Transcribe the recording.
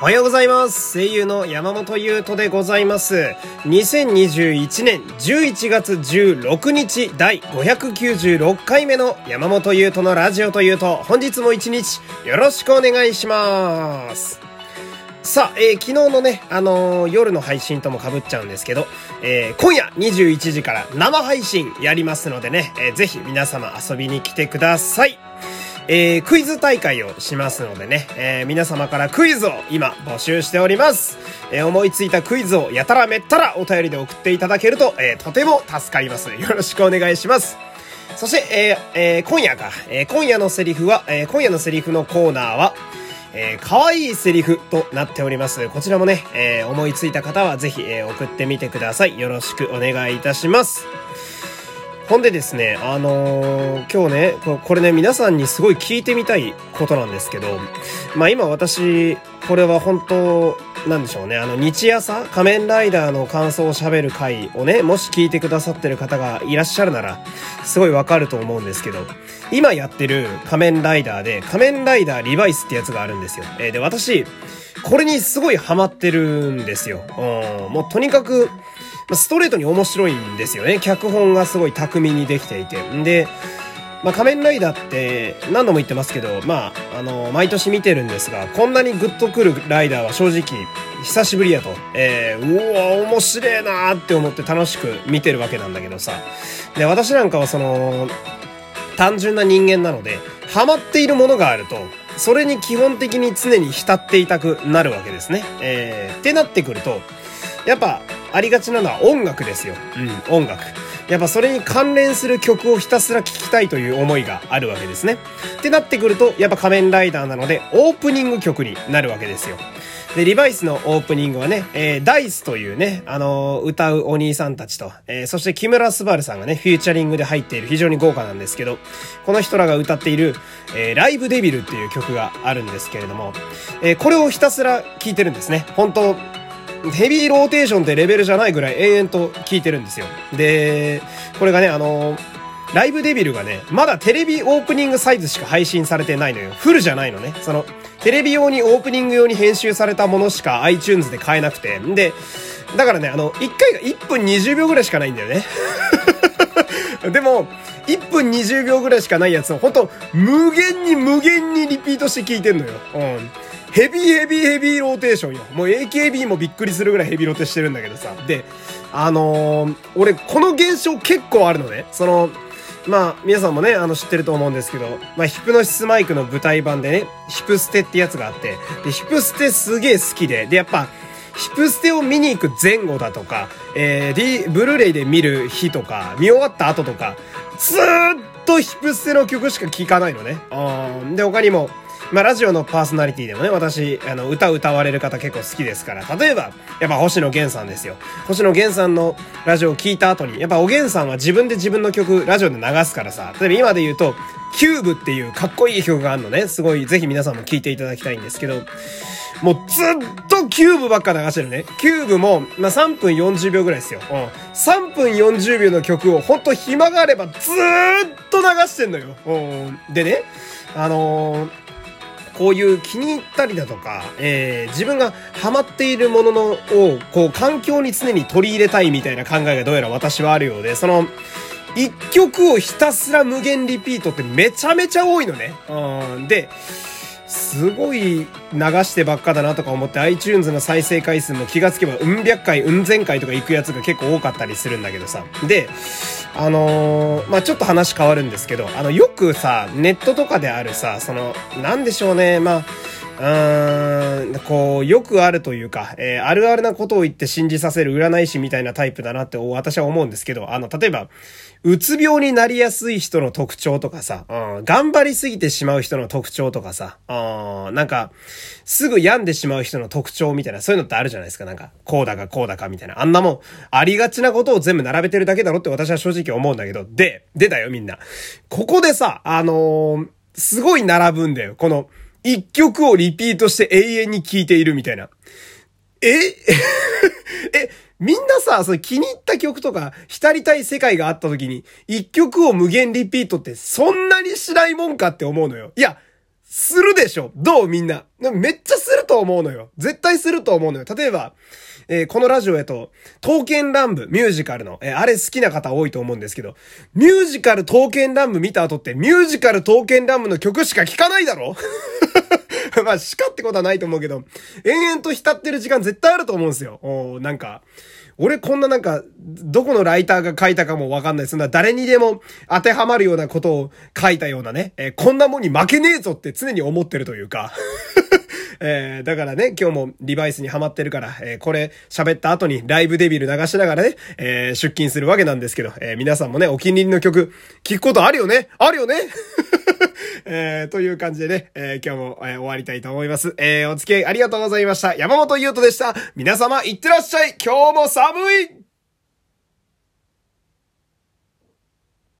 おはようございます。声優の山本優斗でございます。2021年11月16日第596回目の山本優斗のラジオというと、本日も一日よろしくお願いします。さあ、えー昨日のね、あのー夜の配信とも被っちゃうんですけど、えー今夜21時から生配信やりますのでね、えーぜひ皆様遊びに来てください。えークイズ大会をしますのでね、えー皆様からクイズを今募集しております。えー思いついたクイズをやたらめったらお便りで送っていただけると、えーとても助かります。よろしくお願いします。そして、えーえー今夜か、えー今夜のセリフは、えー今夜のセリフのコーナーは、えー、可愛いセリフとなっております。こちらもね、えー思いついた方はぜひ、えー送ってみてください。よろしくお願いいたします。ほんでですね、あのー今日ねこ、れね、皆さんにすごい聞いてみたいことなんですけど、まあ今私、これは本当、なんでしょうね、あの、日朝仮面ライダーの感想を喋る回をね、もし聞いてくださってる方がいらっしゃるなら、すごいわかると思うんですけど、今やってる仮面ライダーで、仮面ライダーリバイスってやつがあるんですよ。えーで、私、これにすごいハマってるんですよ。うん、もうとにかく、ストレートに面白いんですよね。脚本がすごい巧みにできていて。んで、まあ、仮面ライダーって何度も言ってますけど、まあ、あの、毎年見てるんですが、こんなにグッとくるライダーは正直、久しぶりやと。えー、うわ、面白えなーって思って楽しく見てるわけなんだけどさ。で、私なんかはその、単純な人間なので、ハマっているものがあると、それに基本的に常に浸っていたくなるわけですね。えー、ってなってくると、やっぱ、ありがちなのは音楽ですよ。うん、音楽。やっぱそれに関連する曲をひたすら聴きたいという思いがあるわけですね。ってなってくると、やっぱ仮面ライダーなので、オープニング曲になるわけですよ。で、リバイスのオープニングはね、えーダイスというね、あのー歌うお兄さんたちと、えーそして木村昴さんがね、フューチャリングで入っている非常に豪華なんですけど、この人らが歌っている、えーライブデビルっていう曲があるんですけれども、えーこれをひたすら聴いてるんですね。本当ヘビーローテーションってレベルじゃないぐらい延々と聴いてるんですよ。で、これがね、あのライブデビルがね、まだテレビオープニングサイズしか配信されてないのよ。フルじゃないのね。その、テレビ用にオープニング用に編集されたものしか iTunes で買えなくて。んで、だからね、あの、1回が1分20秒ぐらいしかないんだよね。でも、1分20秒ぐらいしかないやつを、ほんと、無限に無限にリピートして聞いてんのよ。うん。ヘビーヘビーヘビーローテーションよ。もう AKB もびっくりするぐらいヘビロテしてるんだけどさ。で、あのー俺、この現象結構あるのね。その、まあ、皆さんもね、あの、知ってると思うんですけど、まあ、ヒプノシスマイクの舞台版でね、ヒプステってやつがあって、で、ヒプステすげえ好きで、で、やっぱ、ヒプステを見に行く前後だとか、えー、D、ブルーレイで見る日とか、見終わった後とか、ずーっとヒプステの曲しか聴かないのね。で、他にも、まあ、ラジオのパーソナリティでもね、私、あの、歌歌われる方結構好きですから、例えば、やっぱ星野源さんですよ。星野源さんのラジオを聞いた後に、やっぱおげんさんは自分で自分の曲、ラジオで流すからさ、例えば今で言うと、 Cube っていうかっこいい曲があるのね、すごい、ぜひ皆さんも聞いていただきたいんですけど、もうずっと Cube ばっか流してるね。 Cube も、まあ、3分40秒ぐらいですよ。うん。3分40秒の曲をほんと暇があればずーっと流してんのよ。うん。でね、あのーこういう気に入ったりだとか、えー自分がハマっているもののを、こう、環境に常に取り入れたいみたいな考えがどうやら私はあるようで、その、一曲をひたすら無限リピートってめちゃめちゃ多いのね。うん。で、すごい流してばっかだなとか思って iTunes の再生回数も気がつけばうん百回、うん千回とか行くやつが結構多かったりするんだけどさ。で、あのーまあ、ちょっと話変わるんですけど、あの、よくさ、ネットとかであるさ、その、なんでしょうね、まあ、うーん、こう、よくあるというか、えーあるあるなことを言って信じさせる占い師みたいなタイプだなって私は思うんですけど、あの、例えば、うつ病になりやすい人の特徴とかさ、うん、頑張りすぎてしまう人の特徴とかさ、うん、なんか、すぐ病んでしまう人の特徴みたいな、そういうのってあるじゃないですか。なんか、こうだかこうだかみたいな。あんなもん、ありがちなことを全部並べてるだけだろって私は正直思うんだけど、で、でだよみんな。ここでさ、あのーすごい並ぶんだよ。この、一曲をリピートして永遠に聴いているみたいな。え？え、みんなさ、それ気に入った曲とか、浸りたい世界があった時に、一曲を無限リピートってそんなにしないもんかって思うのよ。いや、するでしょどう？みんな。めっちゃすると思うのよ。絶対すると思うのよ。例えば、えー、このラジオへと、刀剣乱舞、ミュージカルの、えー、あれ好きな方多いと思うんですけど、ミュージカル刀剣乱舞見た後って、ミュージカル刀剣乱舞の曲しか聴かないだろ？まあ、しかってことはないと思うけど、延々と浸ってる時間絶対あると思うんですよ。おなんか、俺こんななんか、どこのライターが書いたかもわかんない。そんな誰にでも当てはまるようなことを書いたようなね、えー、こんなもんに負けねえぞって常に思ってるというかえー、だからね、今日もリバイスにハマってるから、えー、これ喋った後にライブデビル流しながらね、えー、出勤するわけなんですけど、えー、皆さんもね、お気に入りの曲、聴くことあるよね？あるよね？えー、という感じでね、えー、今日も、えー、終わりたいと思います。えー、お付き合いありがとうございました。山本優斗でした。皆様、いってらっしゃい今日も寒い